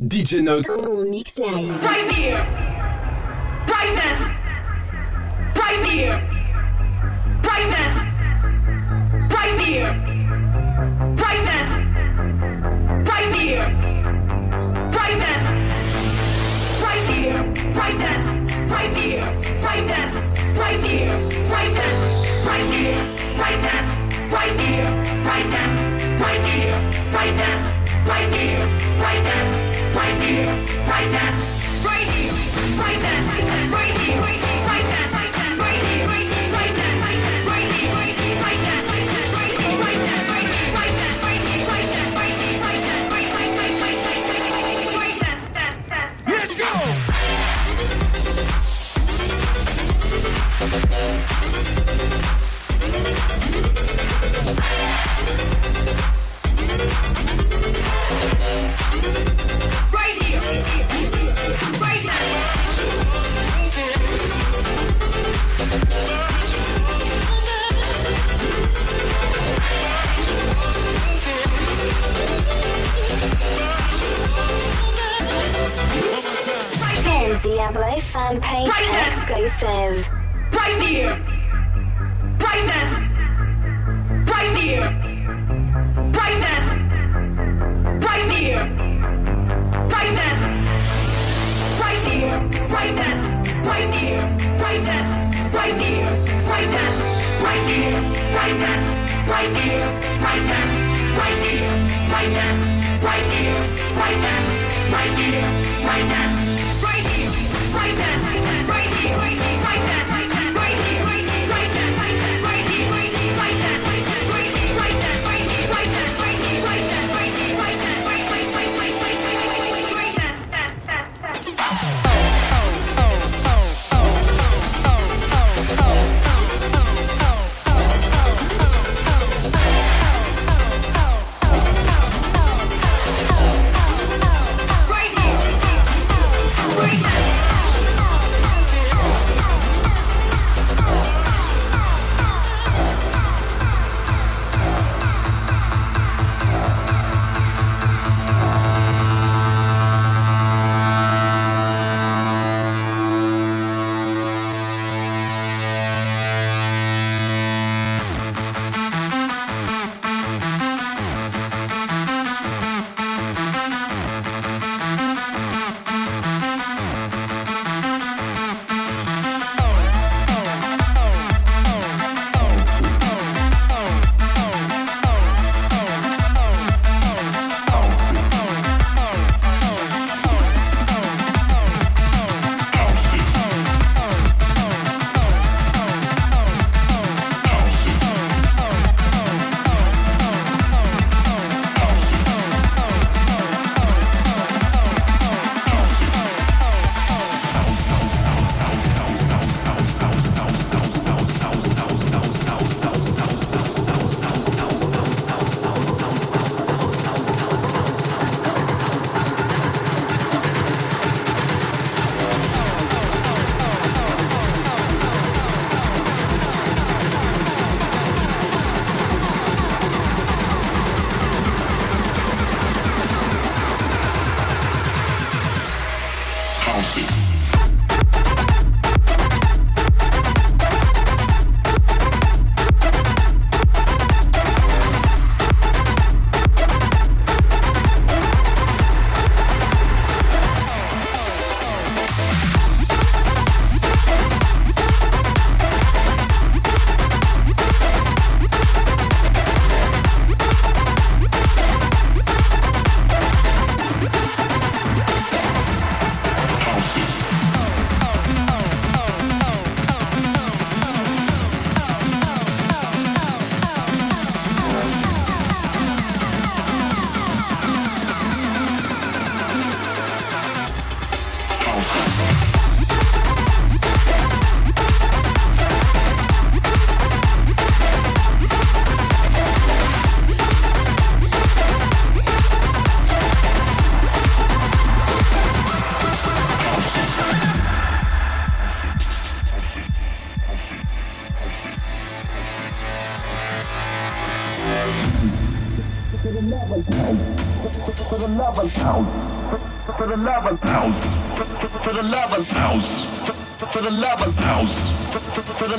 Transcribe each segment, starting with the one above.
DJ Nox. En mix live. Right here. Right now. Right here. Right now. Right here. Right now. Right here. Right now. Right here. Right now. Right here. Right now. Right here. Right now. Right here. Right now. Right here. Right now. Right here. Right now. Right here. Right now. Right here. Right now. Right here. Right now. Right here. Right now. Right now. Right here. Right now. Right now. Right here. Right here. Right now. Right here. Right now. Right here. Right now. Right here. Right now. Right here. Right now. Right right right right right right right now. Let's go! Right here. Right now. Ten Diablo fan page Right exclusive. Right here. Right now. Right here. Right Right now. Right here. Right now. Right here. Right now. Right here. Right now. Right here. Right now. Right here. Right now. Right here. Right now. Right here. Right now. Right here. Right now. Right here. Right now. Right here.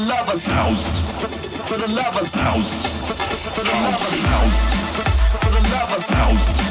love of house. For the love of house. For the love of house. For the love of house.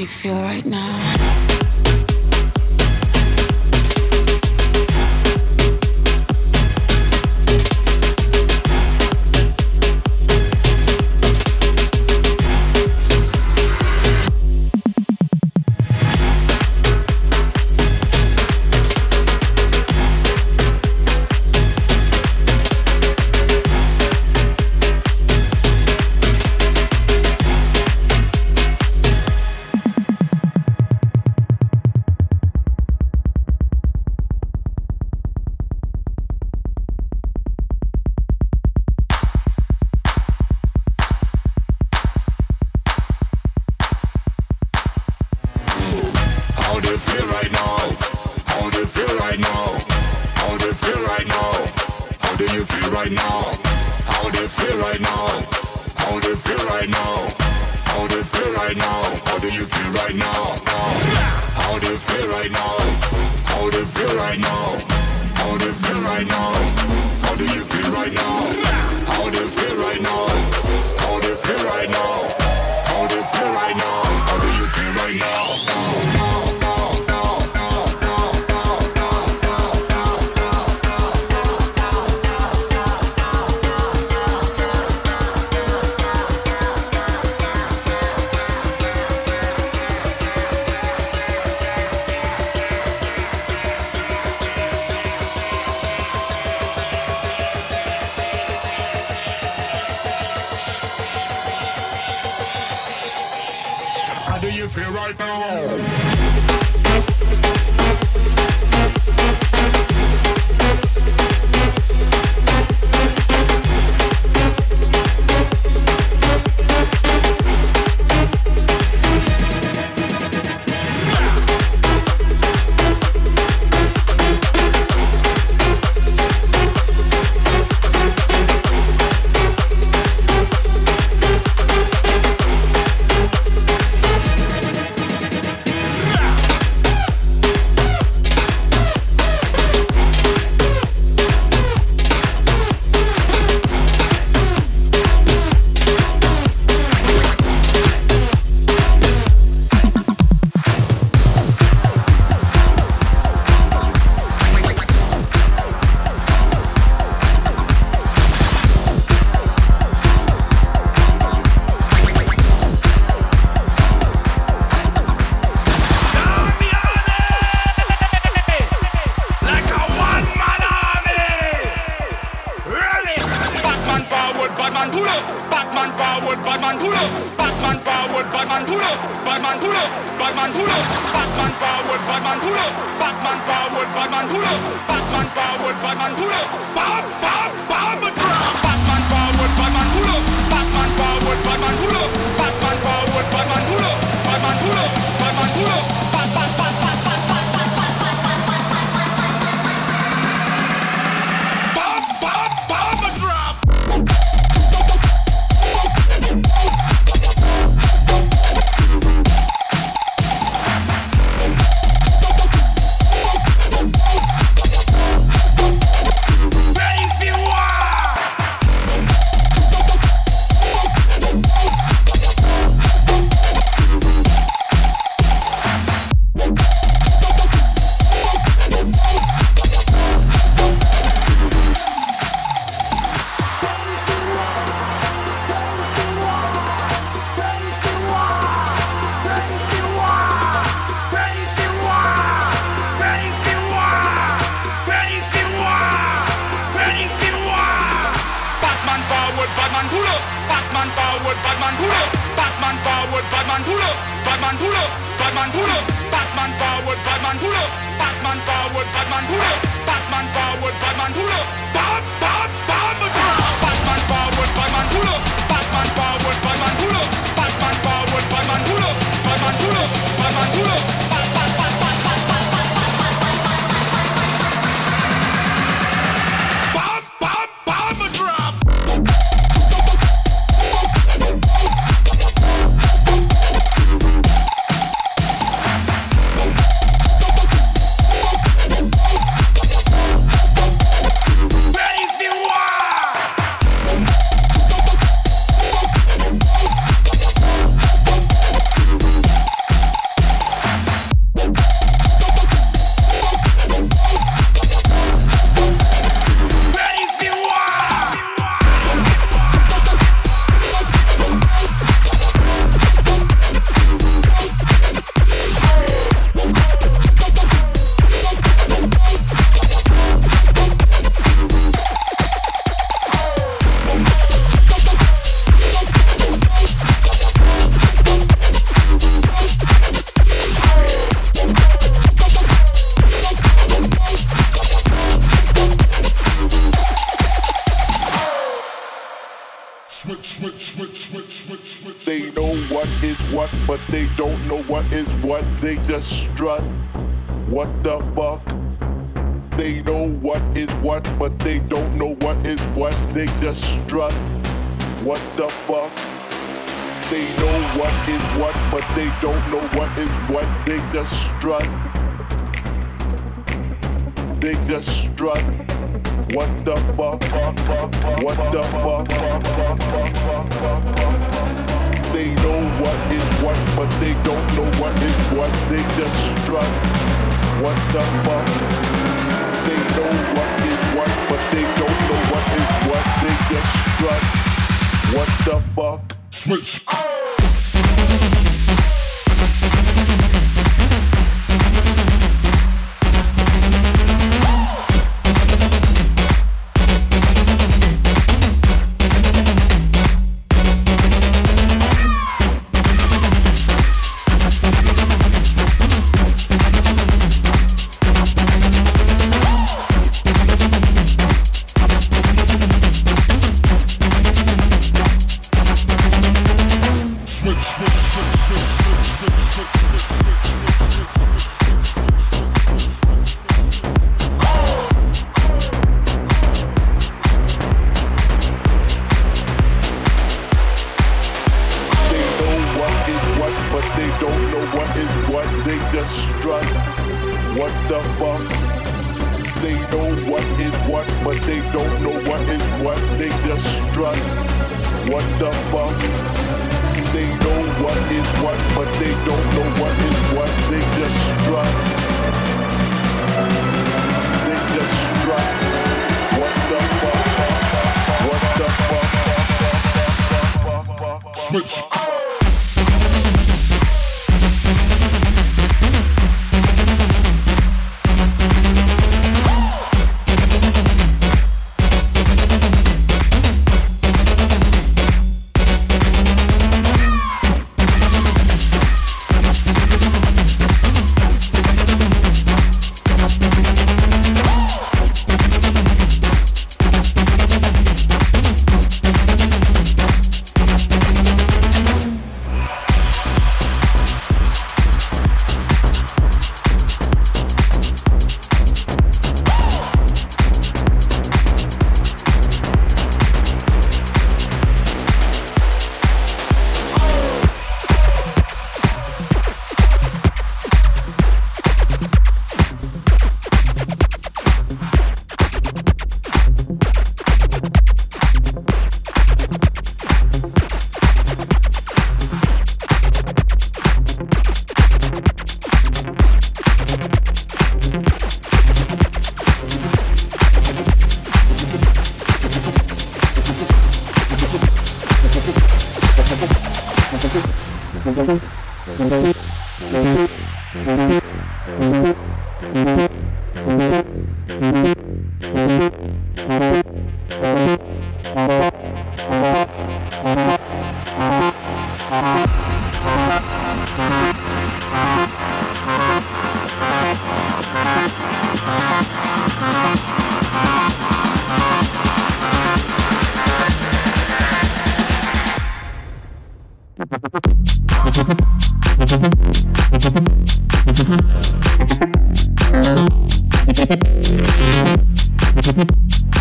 You feel right?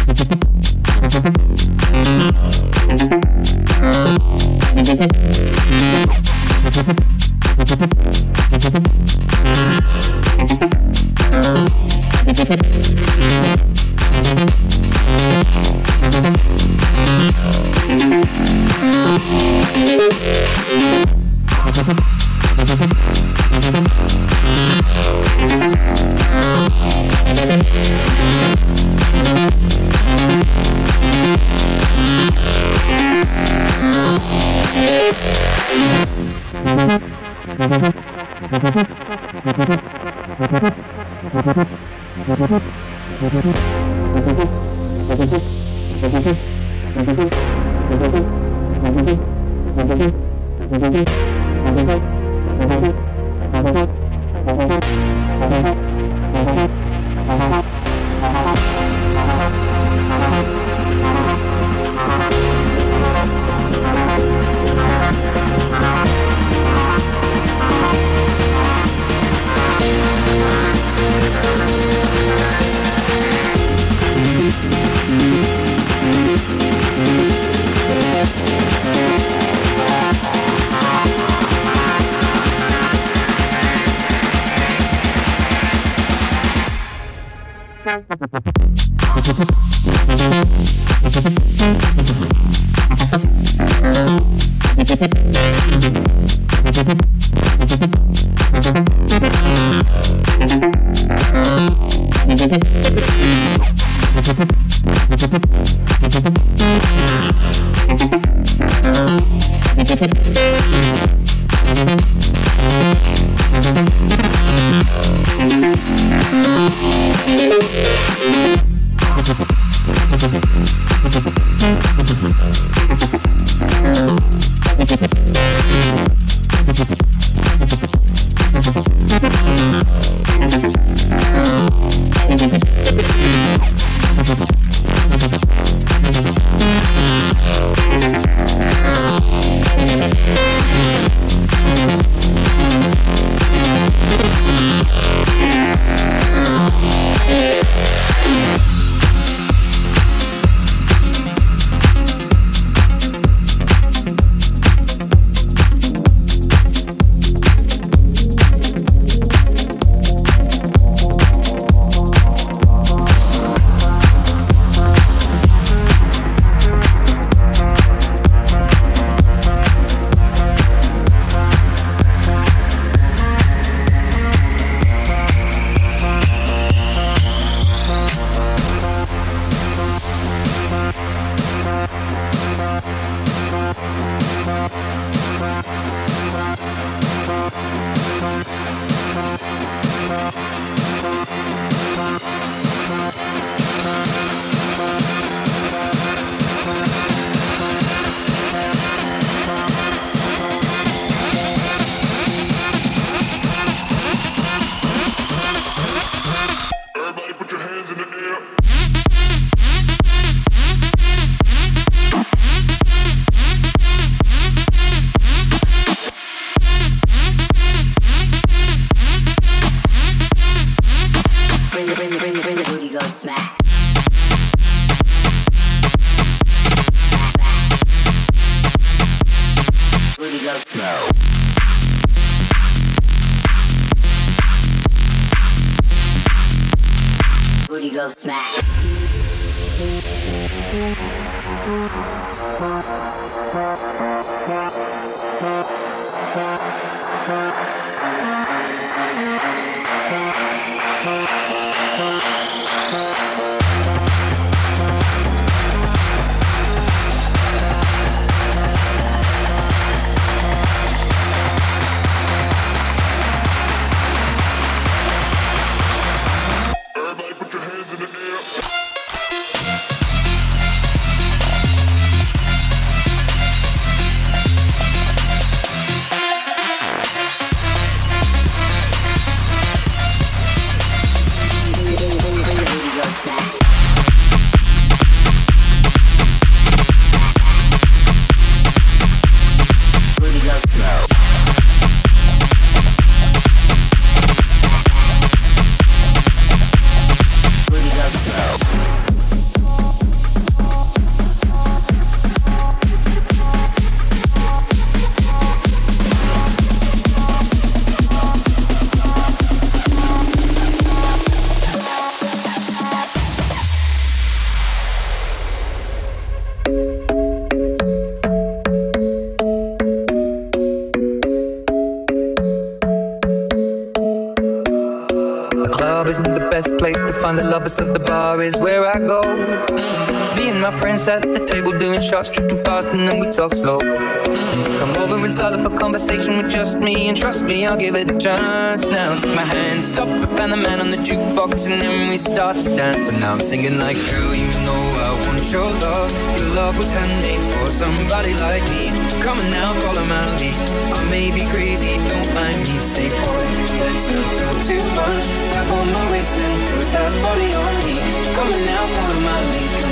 which is the Find the bar is where I go. Me and my friends at the table doing shots, tripping fast, and then we talk slow. Come over and start up a conversation with just me, and trust me, I'll give it a chance. Now take my hand, stop and the man on the jukebox, and then we start to dance. And now I'm singing like, girl, you know I want your love. Your love was handmade for somebody like me. Come on now, follow my lead. I may be crazy, don't mind me. Say, boy, let's not talk too much. Grab on my waist and put that body on me. Come on now, follow my lead.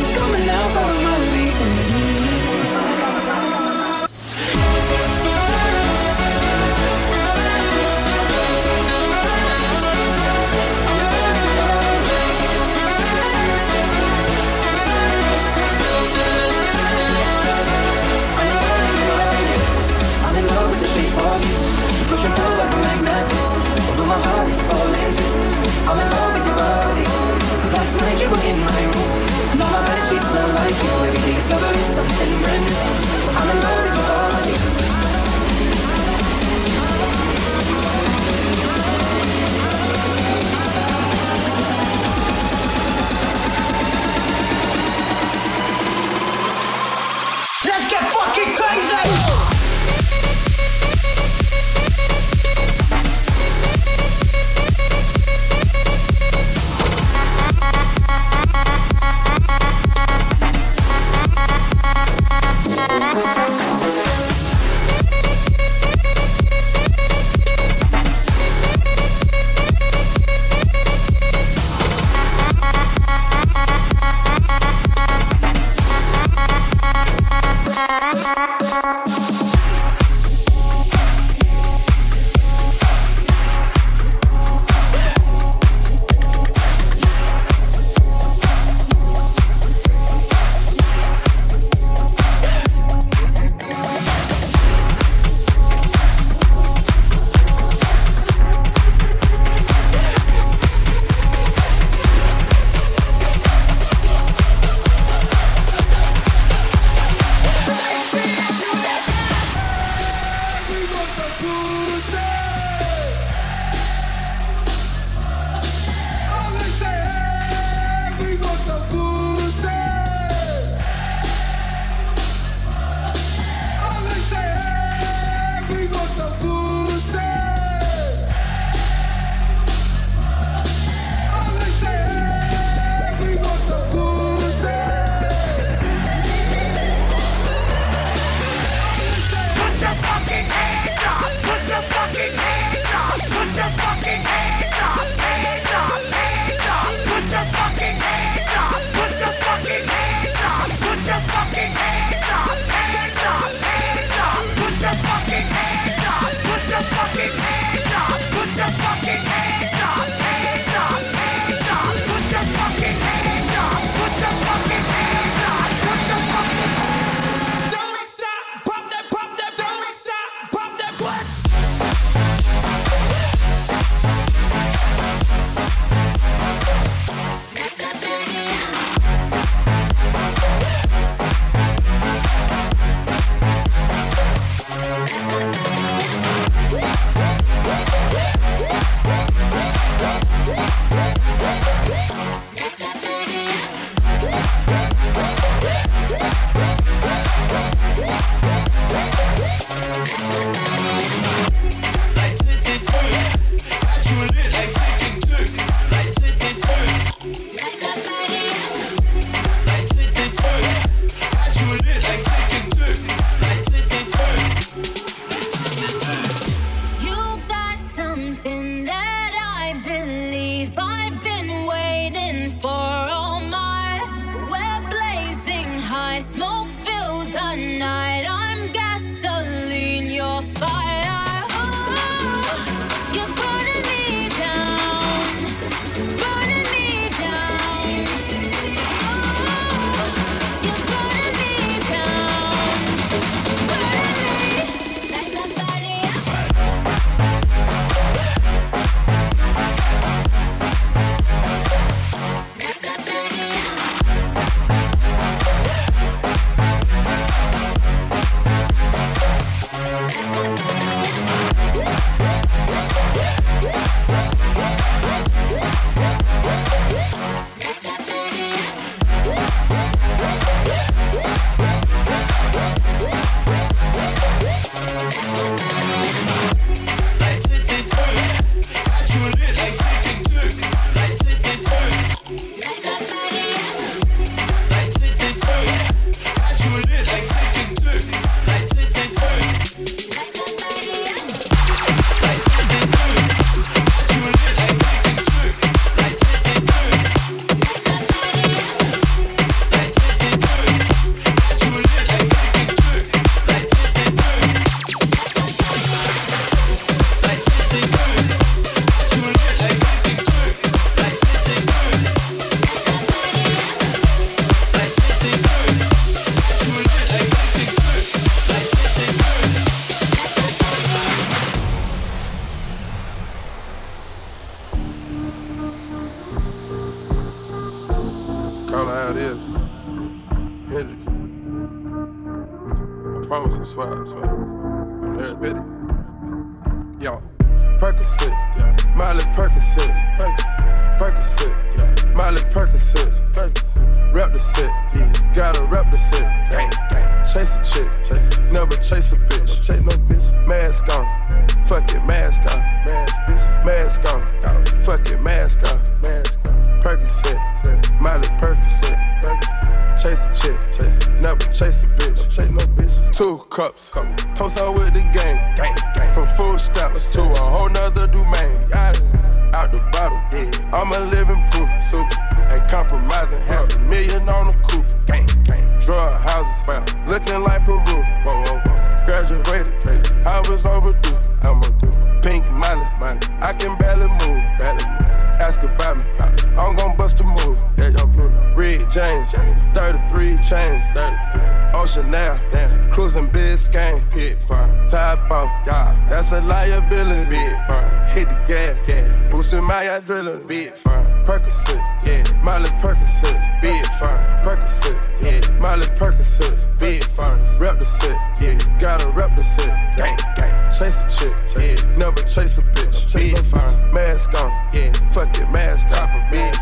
33. Ocean now, cruising Biscayne, hit fire. Top off, yeah, that's a liability. Big fire. Hit the gas, gas. Boosting my adrenaline, big fire. Percocet, yeah, Molly Percocet, big fire. Percocet, yeah, Molly Percocet, big fire. Rep the set, yeah, gotta rep the set, gang, gang. Chase a chick, yeah, never chase a bitch, big fire. Mask on, yeah, fuck it, mask off, big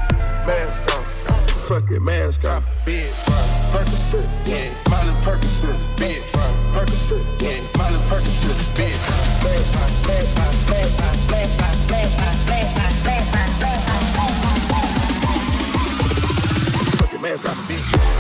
mask on. Mask off, big fire. Percocet, yeah, Molly Percocet, big fire. Percocet, yeah, Molly Percocet, big big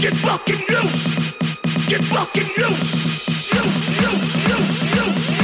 Fuck that shit, it's time to get loose.